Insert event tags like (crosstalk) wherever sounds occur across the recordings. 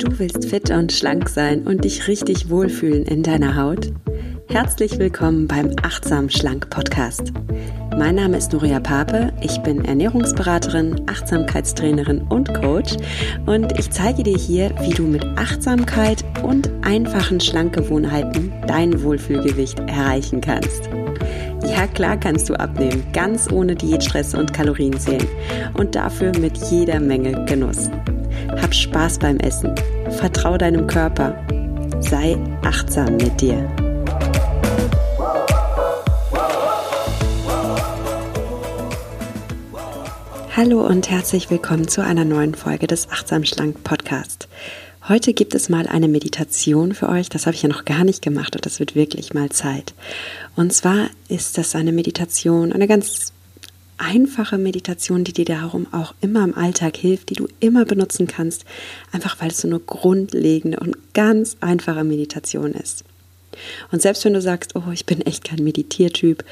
Du willst fit und schlank sein und dich richtig wohlfühlen in deiner Haut? Herzlich willkommen beim Achtsam Schlank Podcast. Mein Name ist Nuria Pape, ich bin Ernährungsberaterin, Achtsamkeitstrainerin und Coach und ich zeige dir hier, wie du mit Achtsamkeit und einfachen Schlankgewohnheiten dein Wohlfühlgewicht erreichen kannst. Ja, klar kannst du abnehmen, ganz ohne Diätstress und Kalorienzählen und dafür mit jeder Menge Genuss. Hab Spaß beim Essen. Vertrau deinem Körper. Sei achtsam mit dir. Hallo und herzlich willkommen zu einer neuen Folge des Achtsam Schlank Podcast. Heute gibt es mal eine Meditation für euch. Das habe ich ja noch gar nicht gemacht und das wird wirklich mal Zeit. Und zwar ist das eine Meditation, eine ganz einfache Meditation, die dir darum auch immer im Alltag hilft, die du immer benutzen kannst, einfach weil es so eine grundlegende und ganz einfache Meditation ist. Und selbst wenn du sagst, oh, ich bin echt kein Meditiertyp,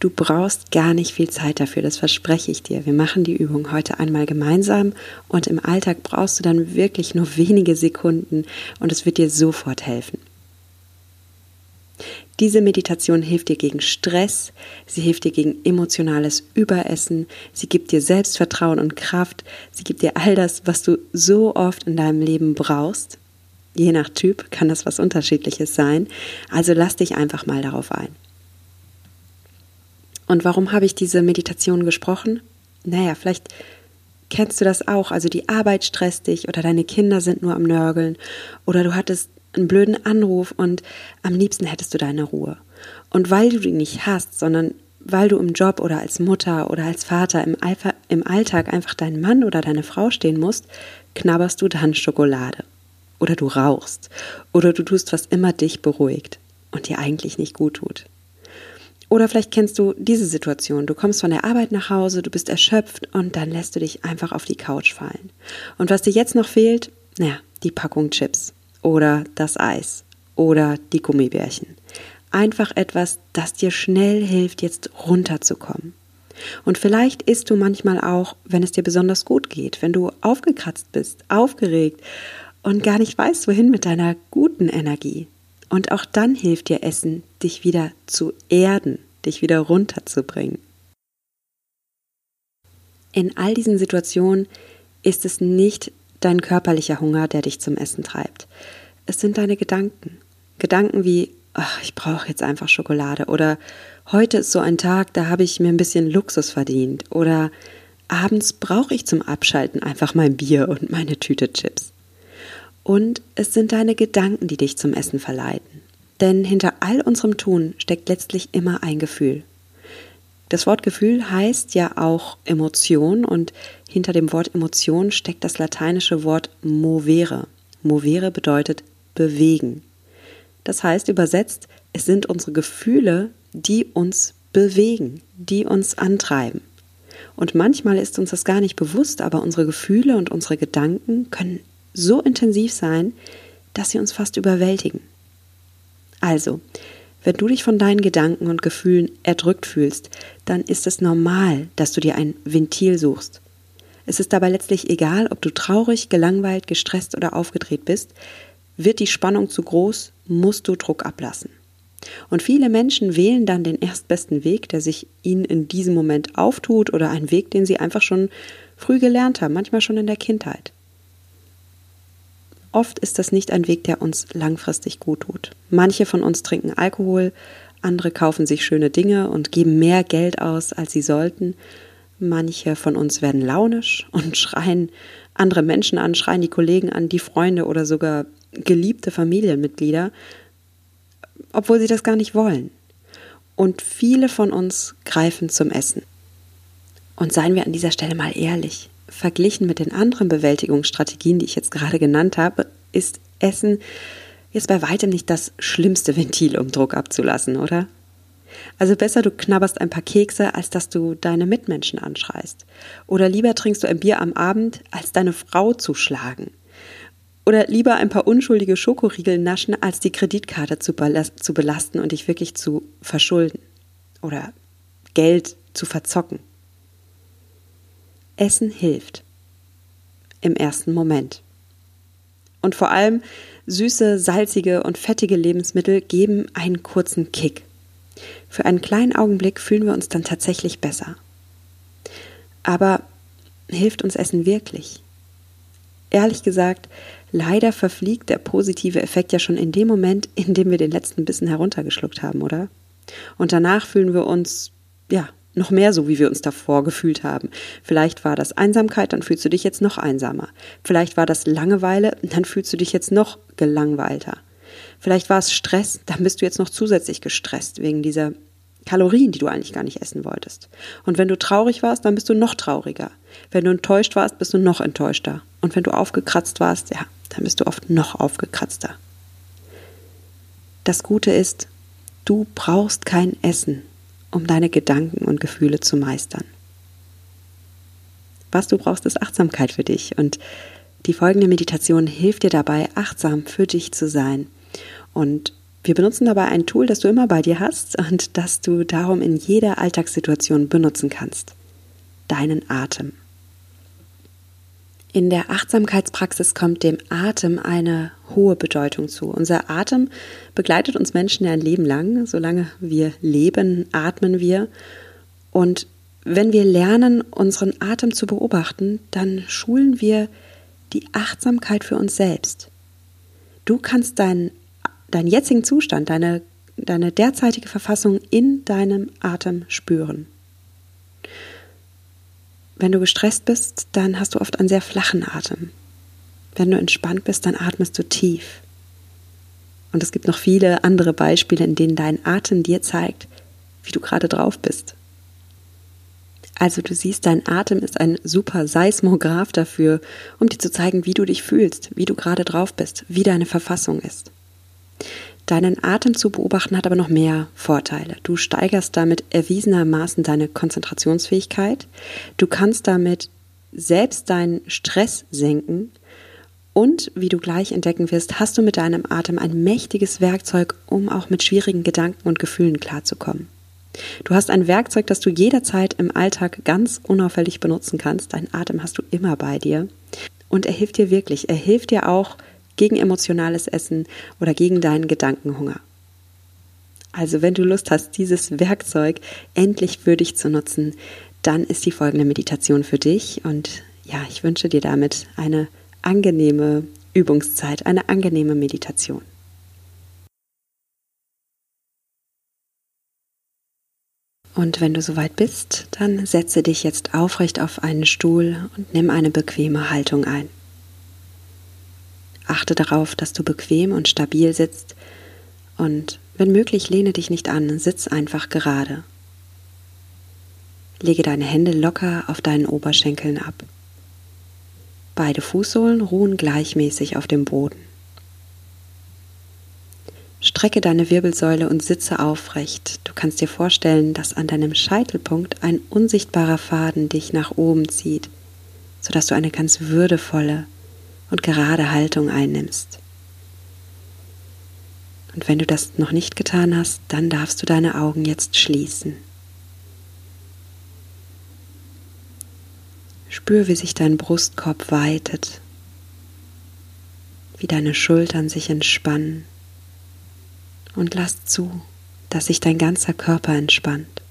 du brauchst gar nicht viel Zeit dafür, das verspreche ich dir. Wir machen die Übung heute einmal gemeinsam und im Alltag brauchst du dann wirklich nur wenige Sekunden und es wird dir sofort helfen. Diese Meditation hilft dir gegen Stress, sie hilft dir gegen emotionales Überessen, sie gibt dir Selbstvertrauen und Kraft, sie gibt dir all das, was du so oft in deinem Leben brauchst. Je nach Typ kann das was unterschiedliches sein, also lass dich einfach mal darauf ein. Und warum habe ich diese Meditation gesprochen? Naja, vielleicht kennst du das auch. Also die Arbeit stresst dich oder deine Kinder sind nur am Nörgeln oder du hattest einen blöden Anruf und am liebsten hättest du deine Ruhe. Und weil du die nicht hast, sondern weil du im Job oder als Mutter oder als Vater im, Alpha, im Alltag einfach dein Mann oder deine Frau stehen musst, knabberst du dann Schokolade. Oder du rauchst. Oder du tust, was immer dich beruhigt und dir eigentlich nicht gut tut. Oder vielleicht kennst du diese Situation. Du kommst von der Arbeit nach Hause, du bist erschöpft und dann lässt du dich einfach auf die Couch fallen. Und was dir jetzt noch fehlt? Naja, die Packung Chips oder das Eis oder die Gummibärchen. Einfach etwas, das dir schnell hilft, jetzt runterzukommen. Und vielleicht isst du manchmal auch, wenn es dir besonders gut geht, wenn du aufgekratzt bist, aufgeregt und gar nicht weißt, wohin mit deiner guten Energie. Und auch dann hilft dir Essen, dich wieder zu erden, dich wieder runterzubringen. In all diesen Situationen ist es nicht dein körperlicher Hunger, der dich zum Essen treibt. Es sind deine Gedanken. Gedanken wie, ach, ich brauche jetzt einfach Schokolade oder heute ist so ein Tag, da habe ich mir ein bisschen Luxus verdient oder abends brauche ich zum Abschalten einfach mein Bier und meine Tüte Chips. Und es sind deine Gedanken, die dich zum Essen verleiten. Denn hinter all unserem Tun steckt letztlich immer ein Gefühl. Das Wort Gefühl heißt ja auch Emotion und hinter dem Wort Emotion steckt das lateinische Wort movere. Movere bedeutet bewegen. Das heißt übersetzt, es sind unsere Gefühle, die uns bewegen, die uns antreiben. Und manchmal ist uns das gar nicht bewusst, aber unsere Gefühle und unsere Gedanken können so intensiv sein, dass sie uns fast überwältigen. Also, wenn du dich von deinen Gedanken und Gefühlen erdrückt fühlst, dann ist es normal, dass du dir ein Ventil suchst. Es ist dabei letztlich egal, ob du traurig, gelangweilt, gestresst oder aufgedreht bist. Wird die Spannung zu groß, musst du Druck ablassen. Und viele Menschen wählen dann den erstbesten Weg, der sich ihnen in diesem Moment auftut oder einen Weg, den sie einfach schon früh gelernt haben, manchmal schon in der Kindheit. Oft ist das nicht ein Weg, der uns langfristig gut tut. Manche von uns trinken Alkohol, andere kaufen sich schöne Dinge und geben mehr Geld aus, als sie sollten. Manche von uns werden launisch und (laughs) schreien andere Menschen an, schreien die Kollegen an, die Freunde oder sogar geliebte Familienmitglieder, obwohl sie das gar nicht wollen. Und viele von uns greifen zum Essen. Und seien wir an dieser Stelle mal ehrlich, verglichen mit den anderen Bewältigungsstrategien, die ich jetzt gerade genannt habe, ist Essen jetzt bei weitem nicht das schlimmste Ventil, um Druck abzulassen, oder? Also besser du knabberst ein paar Kekse, als dass du deine Mitmenschen anschreist. Oder lieber trinkst du ein Bier am Abend, als deine Frau zu schlagen. Oder lieber ein paar unschuldige Schokoriegel naschen, als die Kreditkarte zu, belasten und dich wirklich zu verschulden. Oder Geld zu verzocken. Essen hilft. Im ersten Moment. Und vor allem süße, salzige und fettige Lebensmittel geben einen kurzen Kick. Für einen kleinen Augenblick fühlen wir uns dann tatsächlich besser. Aber hilft uns Essen wirklich? Ehrlich gesagt, leider verfliegt der positive Effekt ja schon in dem Moment, in dem wir den letzten Bissen heruntergeschluckt haben, oder? Und danach fühlen wir uns, ja, noch mehr so, wie wir uns davor gefühlt haben. Vielleicht war das Einsamkeit, dann fühlst du dich jetzt noch einsamer. Vielleicht war das Langeweile, dann fühlst du dich jetzt noch gelangweilter. Vielleicht war es Stress, dann bist du jetzt noch zusätzlich gestresst wegen dieser Kalorien, die du eigentlich gar nicht essen wolltest. Und wenn du traurig warst, dann bist du noch trauriger. Wenn du enttäuscht warst, bist du noch enttäuschter. Und wenn du aufgekratzt warst, ja, dann bist du oft noch aufgekratzter. Das Gute ist, du brauchst kein Essen, um deine Gedanken und Gefühle zu meistern. Was du brauchst, ist Achtsamkeit für dich. Und die folgende Meditation hilft dir dabei, achtsam für dich zu sein. Und wir benutzen dabei ein Tool, das du immer bei dir hast und das du darum in jeder Alltagssituation benutzen kannst. Deinen Atem. In der Achtsamkeitspraxis kommt dem Atem eine hohe Bedeutung zu. Unser Atem begleitet uns Menschen ja ein Leben lang. Solange wir leben, atmen wir. Und wenn wir lernen, unseren Atem zu beobachten, dann schulen wir die Achtsamkeit für uns selbst. Du kannst deinen, deinen jetzigen Zustand, deine, deine derzeitige Verfassung in deinem Atem spüren. Wenn du gestresst bist, dann hast du oft einen sehr flachen Atem. Wenn du entspannt bist, dann atmest du tief. Und es gibt noch viele andere Beispiele, in denen dein Atem dir zeigt, wie du gerade drauf bist. Also du siehst, dein Atem ist ein super Seismograph dafür, um dir zu zeigen, wie du dich fühlst, wie du gerade drauf bist, wie deine Verfassung ist. Deinen Atem zu beobachten hat aber noch mehr Vorteile. Du steigerst damit erwiesenermaßen deine Konzentrationsfähigkeit. Du kannst damit selbst deinen Stress senken. Und wie du gleich entdecken wirst, hast du mit deinem Atem ein mächtiges Werkzeug, um auch mit schwierigen Gedanken und Gefühlen klarzukommen. Du hast ein Werkzeug, das du jederzeit im Alltag ganz unauffällig benutzen kannst. Dein Atem hast du immer bei dir. Und er hilft dir wirklich. Er hilft dir auch, gegen emotionales Essen oder gegen deinen Gedankenhunger. Also wenn du Lust hast, dieses Werkzeug endlich für dich zu nutzen, dann ist die folgende Meditation für dich und ja, ich wünsche dir damit eine angenehme Übungszeit, eine angenehme Meditation. Und wenn du soweit bist, dann setze dich jetzt aufrecht auf einen Stuhl und nimm eine bequeme Haltung ein. Achte darauf, dass du bequem und stabil sitzt und wenn möglich lehne dich nicht an, sitz einfach gerade. Lege deine Hände locker auf deinen Oberschenkeln ab. Beide Fußsohlen ruhen gleichmäßig auf dem Boden. Strecke deine Wirbelsäule und sitze aufrecht. Du kannst dir vorstellen, dass an deinem Scheitelpunkt ein unsichtbarer Faden dich nach oben zieht, sodass du eine ganz würdevolle, und gerade Haltung einnimmst. Und wenn du das noch nicht getan hast, dann darfst du deine Augen jetzt schließen. Spür, wie sich dein Brustkorb weitet, wie deine Schultern sich entspannen und lass zu, dass sich dein ganzer Körper entspannt.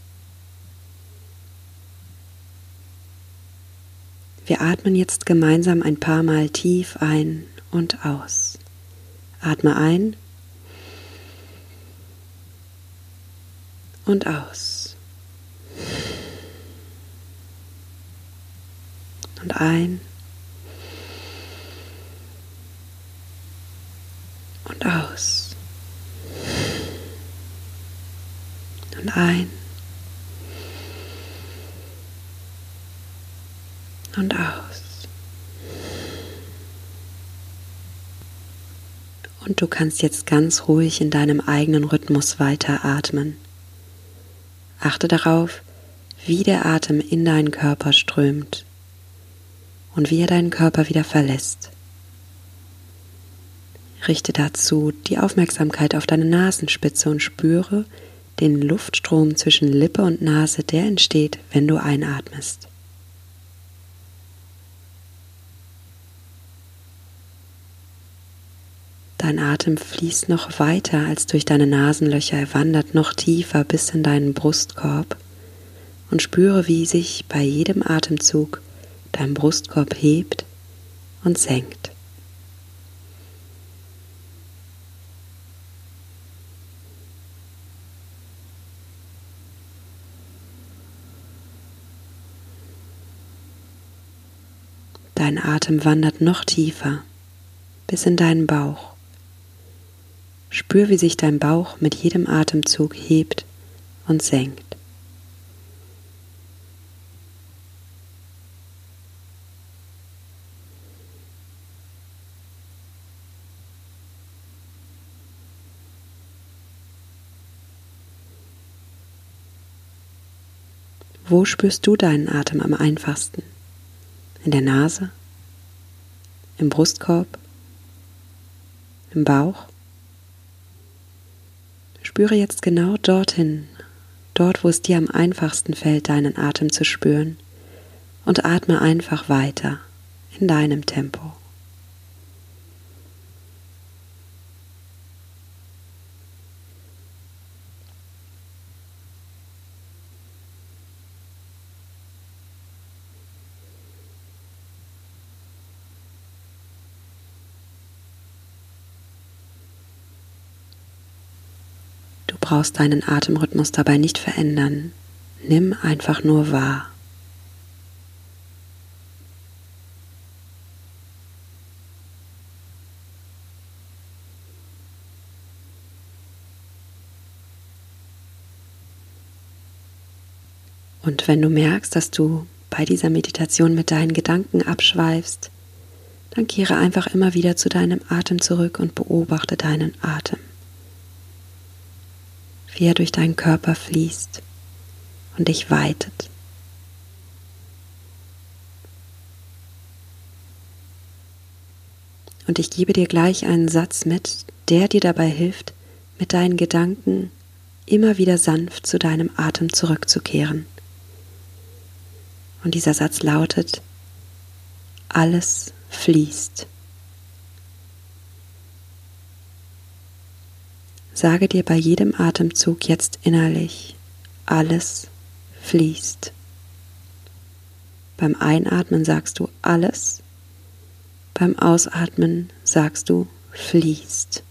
Wir atmen jetzt gemeinsam ein paar Mal tief ein und aus. Atme ein und aus. Und ein und aus. Und ein und aus. Und du kannst jetzt ganz ruhig in deinem eigenen Rhythmus weiteratmen. Achte darauf, wie der Atem in deinen Körper strömt und wie er deinen Körper wieder verlässt. Richte dazu die Aufmerksamkeit auf deine Nasenspitze und spüre den Luftstrom zwischen Lippe und Nase, der entsteht, wenn du einatmest. Dein Atem fließt noch weiter als durch deine Nasenlöcher, er wandert noch tiefer bis in deinen Brustkorb und spüre, wie sich bei jedem Atemzug dein Brustkorb hebt und senkt. Dein Atem wandert noch tiefer bis in deinen Bauch. Spür, wie sich dein Bauch mit jedem Atemzug hebt und senkt. Wo spürst du deinen Atem am einfachsten? In der Nase? Im Brustkorb? Im Bauch? Spüre jetzt genau dorthin, dort wo es dir am einfachsten fällt, deinen Atem zu spüren, und atme einfach weiter in deinem Tempo. Brauchst deinen Atemrhythmus dabei nicht verändern. Nimm einfach nur wahr. Und wenn du merkst, dass du bei dieser Meditation mit deinen Gedanken abschweifst, dann kehre einfach immer wieder zu deinem Atem zurück und beobachte deinen Atem wie er durch deinen Körper fließt und dich weitet. Und ich gebe dir gleich einen Satz mit, der dir dabei hilft, mit deinen Gedanken immer wieder sanft zu deinem Atem zurückzukehren. Und dieser Satz lautet, alles fließt. Sage dir bei jedem Atemzug jetzt innerlich, alles fließt. Beim Einatmen sagst du alles, beim Ausatmen sagst du fließt.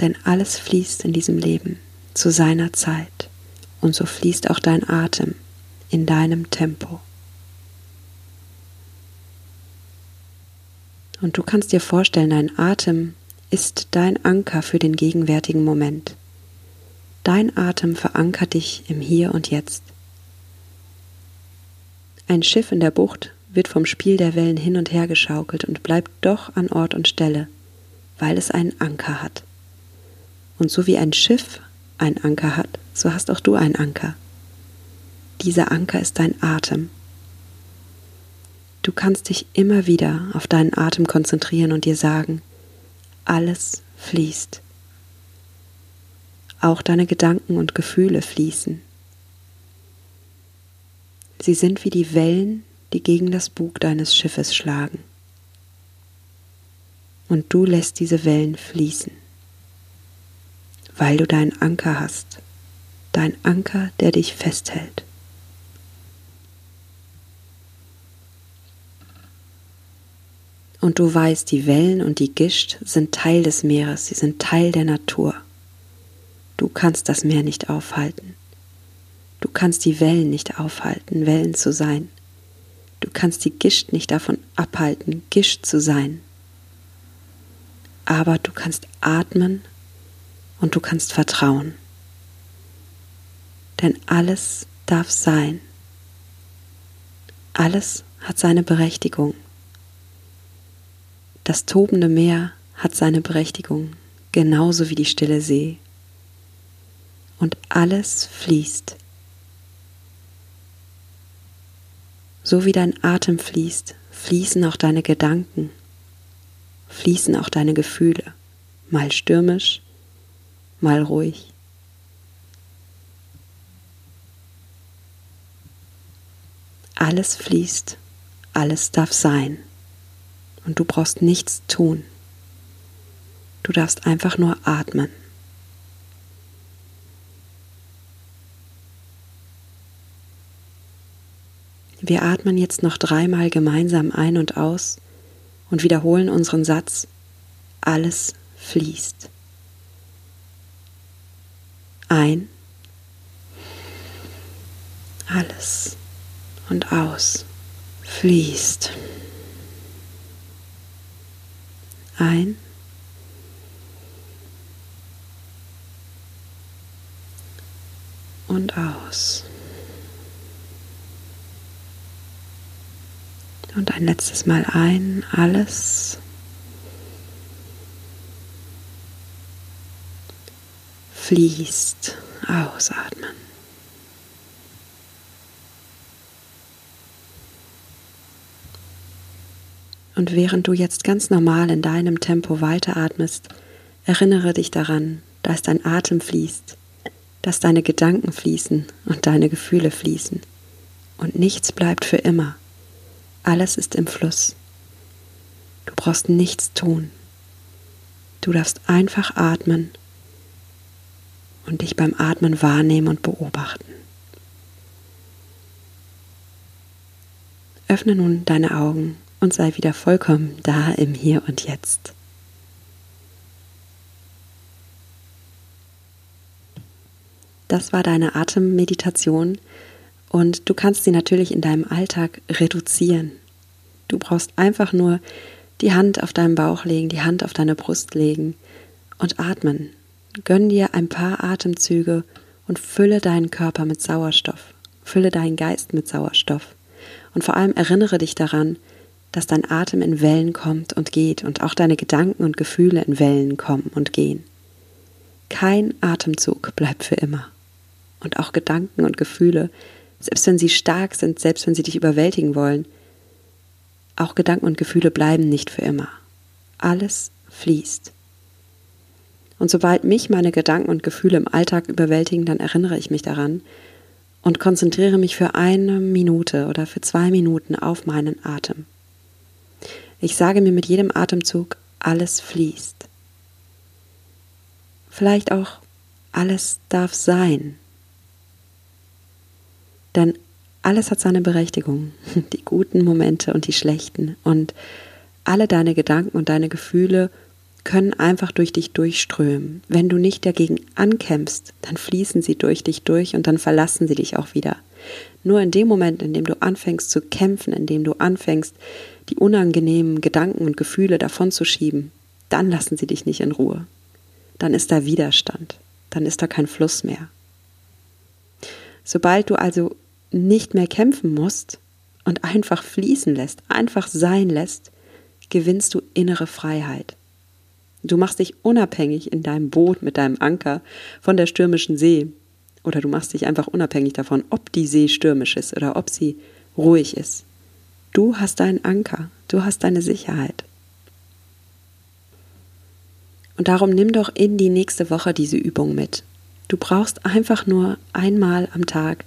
Denn alles fließt in diesem Leben zu seiner Zeit und so fließt auch dein Atem in deinem Tempo. Und du kannst dir vorstellen, dein Atem ist dein Anker für den gegenwärtigen Moment. Dein Atem verankert dich im Hier und Jetzt. Ein Schiff in der Bucht wird vom Spiel der Wellen hin und her geschaukelt und bleibt doch an Ort und Stelle, weil es einen Anker hat. Und so wie ein Schiff ein Anker hat, so hast auch du einen Anker. Dieser Anker ist dein Atem. Du kannst dich immer wieder auf deinen Atem konzentrieren und dir sagen, alles fließt. Auch deine Gedanken und Gefühle fließen. Sie sind wie die Wellen, die gegen das Bug deines Schiffes schlagen. Und du lässt diese Wellen fließen weil du deinen Anker hast, dein Anker, der dich festhält. Und du weißt, die Wellen und die Gischt sind Teil des Meeres, sie sind Teil der Natur. Du kannst das Meer nicht aufhalten. Du kannst die Wellen nicht aufhalten, Wellen zu sein. Du kannst die Gischt nicht davon abhalten, Gischt zu sein. Aber du kannst atmen und du kannst vertrauen. Denn alles darf sein. Alles hat seine Berechtigung. Das tobende Meer hat seine Berechtigung, genauso wie die stille See. und alles fließt. So wie dein Atem fließt, fließen auch deine Gedanken, fließen auch deine Gefühle, mal stürmisch, mal ruhig. Alles fließt, alles darf sein und du brauchst nichts tun. Du darfst einfach nur atmen. Wir atmen jetzt noch dreimal gemeinsam ein und aus und wiederholen unseren Satz, alles fließt. Ein, alles und aus, fließt. Ein, und aus. Und ein letztes Mal ein, alles. Fließt, ausatmen. Und während du jetzt ganz normal in deinem Tempo weiteratmest, erinnere dich daran, dass dein Atem fließt, dass deine Gedanken fließen und deine Gefühle fließen. Und nichts bleibt für immer. Alles ist im Fluss. Du brauchst nichts tun. Du darfst einfach atmen und dich beim Atmen wahrnehmen und beobachten. Öffne nun deine Augen und sei wieder vollkommen da im Hier und Jetzt. Das war deine Atemmeditation und du kannst sie natürlich in deinem Alltag reduzieren. Du brauchst einfach nur die Hand auf deinen Bauch legen, die Hand auf deine Brust legen und atmen. Gönn dir ein paar Atemzüge und fülle deinen Körper mit Sauerstoff. Fülle deinen Geist mit Sauerstoff. Und vor allem erinnere dich daran, dass dein Atem in Wellen kommt und geht und auch deine Gedanken und Gefühle in Wellen kommen und gehen. Kein Atemzug bleibt für immer. Und auch Gedanken und Gefühle selbst wenn sie stark sind, selbst wenn sie dich überwältigen wollen, auch Gedanken und Gefühle bleiben nicht für immer. Alles fließt. Und sobald mich meine Gedanken und Gefühle im Alltag überwältigen, dann erinnere ich mich daran und konzentriere mich für eine Minute oder für zwei Minuten auf meinen Atem. Ich sage mir mit jedem Atemzug, alles fließt. Vielleicht auch, alles darf sein. Denn alles hat seine Berechtigung, (laughs) die guten Momente und die schlechten. Und alle deine Gedanken und deine Gefühle können einfach durch dich durchströmen. Wenn du nicht dagegen ankämpfst, dann fließen sie durch dich durch und dann verlassen sie dich auch wieder. Nur in dem Moment, in dem du anfängst zu kämpfen, in dem du anfängst, die unangenehmen Gedanken und Gefühle davonzuschieben, dann lassen sie dich nicht in Ruhe. Dann ist da Widerstand, dann ist da kein Fluss mehr. Sobald du also nicht mehr kämpfen musst und einfach fließen lässt, einfach sein lässt, gewinnst du innere Freiheit. Du machst dich unabhängig in deinem Boot mit deinem Anker von der stürmischen See. Oder du machst dich einfach unabhängig davon, ob die See stürmisch ist oder ob sie ruhig ist. Du hast deinen Anker, du hast deine Sicherheit. Und darum nimm doch in die nächste Woche diese Übung mit. Du brauchst einfach nur einmal am Tag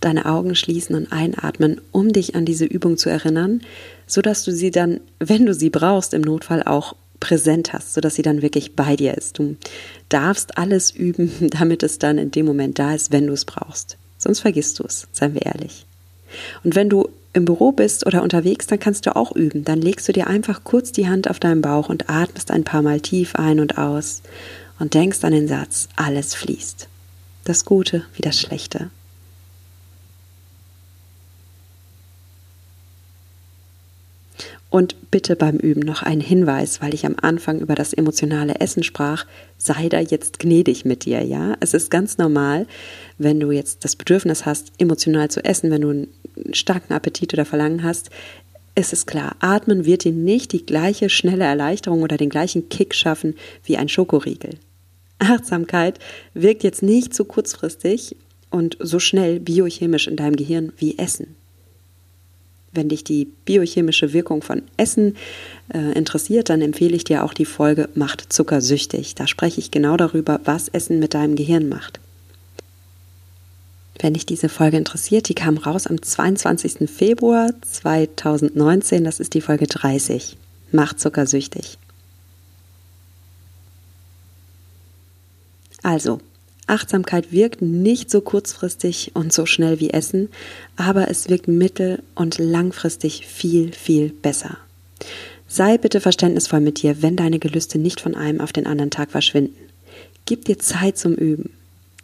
deine Augen schließen und einatmen, um dich an diese Übung zu erinnern, so dass du sie dann, wenn du sie brauchst, im Notfall auch präsent hast, so dass sie dann wirklich bei dir ist. Du darfst alles üben, (laughs) damit es dann in dem Moment da ist, wenn du es brauchst. Sonst vergisst du es, seien wir ehrlich. Und wenn du im Büro bist oder unterwegs, dann kannst du auch üben. Dann legst du dir einfach kurz die Hand auf deinen Bauch und atmest ein paar Mal tief ein und aus und denkst an den Satz, alles fließt. Das Gute wie das Schlechte. Und bitte beim Üben noch ein Hinweis, weil ich am Anfang über das emotionale Essen sprach, sei da jetzt gnädig mit dir, ja? Es ist ganz normal, wenn du jetzt das Bedürfnis hast, emotional zu essen, wenn du einen starken Appetit oder Verlangen hast, ist es klar, atmen wird dir nicht die gleiche schnelle Erleichterung oder den gleichen Kick schaffen wie ein Schokoriegel. Achtsamkeit wirkt jetzt nicht so kurzfristig und so schnell biochemisch in deinem Gehirn wie Essen. Wenn dich die biochemische Wirkung von Essen äh, interessiert, dann empfehle ich dir auch die Folge Macht Zucker süchtig. Da spreche ich genau darüber, was Essen mit deinem Gehirn macht. Wenn dich diese Folge interessiert, die kam raus am 22. Februar 2019. Das ist die Folge 30. Macht Zucker süchtig. Also, Achtsamkeit wirkt nicht so kurzfristig und so schnell wie Essen, aber es wirkt mittel- und langfristig viel, viel besser. Sei bitte verständnisvoll mit dir, wenn deine Gelüste nicht von einem auf den anderen Tag verschwinden. Gib dir Zeit zum Üben.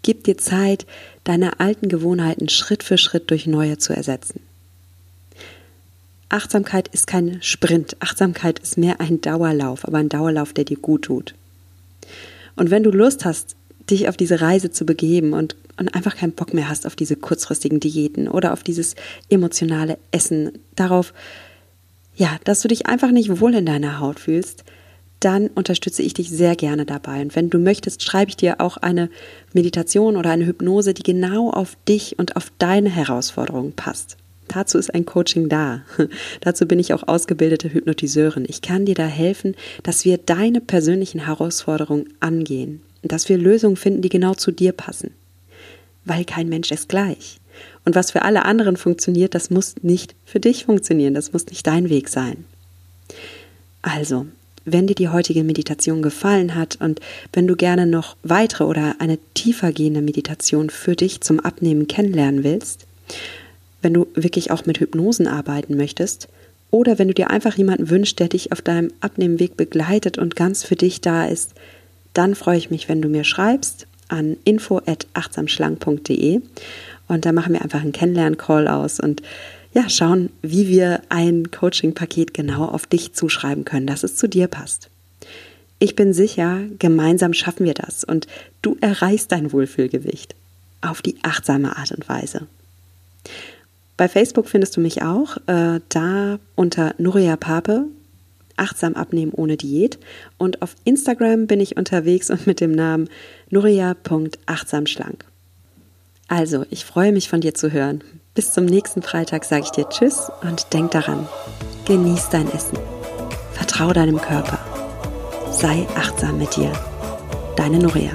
Gib dir Zeit, deine alten Gewohnheiten Schritt für Schritt durch neue zu ersetzen. Achtsamkeit ist kein Sprint. Achtsamkeit ist mehr ein Dauerlauf, aber ein Dauerlauf, der dir gut tut. Und wenn du Lust hast, dich auf diese Reise zu begeben und, und einfach keinen Bock mehr hast auf diese kurzfristigen Diäten oder auf dieses emotionale Essen, darauf, ja, dass du dich einfach nicht wohl in deiner Haut fühlst, dann unterstütze ich dich sehr gerne dabei. Und wenn du möchtest, schreibe ich dir auch eine Meditation oder eine Hypnose, die genau auf dich und auf deine Herausforderungen passt. Dazu ist ein Coaching da. (laughs) Dazu bin ich auch ausgebildete Hypnotiseurin. Ich kann dir da helfen, dass wir deine persönlichen Herausforderungen angehen dass wir Lösungen finden, die genau zu dir passen. Weil kein Mensch ist gleich. Und was für alle anderen funktioniert, das muss nicht für dich funktionieren, das muss nicht dein Weg sein. Also, wenn dir die heutige Meditation gefallen hat und wenn du gerne noch weitere oder eine tiefer gehende Meditation für dich zum Abnehmen kennenlernen willst, wenn du wirklich auch mit Hypnosen arbeiten möchtest, oder wenn du dir einfach jemanden wünschst, der dich auf deinem Abnehmenweg begleitet und ganz für dich da ist, dann freue ich mich, wenn du mir schreibst an info@achtsamschlank.de und da machen wir einfach einen Kennenlern-Call aus und ja, schauen, wie wir ein Coaching-Paket genau auf dich zuschreiben können, dass es zu dir passt. Ich bin sicher, gemeinsam schaffen wir das und du erreichst dein Wohlfühlgewicht auf die achtsame Art und Weise. Bei Facebook findest du mich auch, äh, da unter Nuria Pape Achtsam abnehmen ohne Diät. Und auf Instagram bin ich unterwegs und mit dem Namen nuria.achtsamschlank. Also, ich freue mich von dir zu hören. Bis zum nächsten Freitag sage ich dir Tschüss und denk daran, genieß dein Essen. Vertrau deinem Körper. Sei achtsam mit dir. Deine Nuria.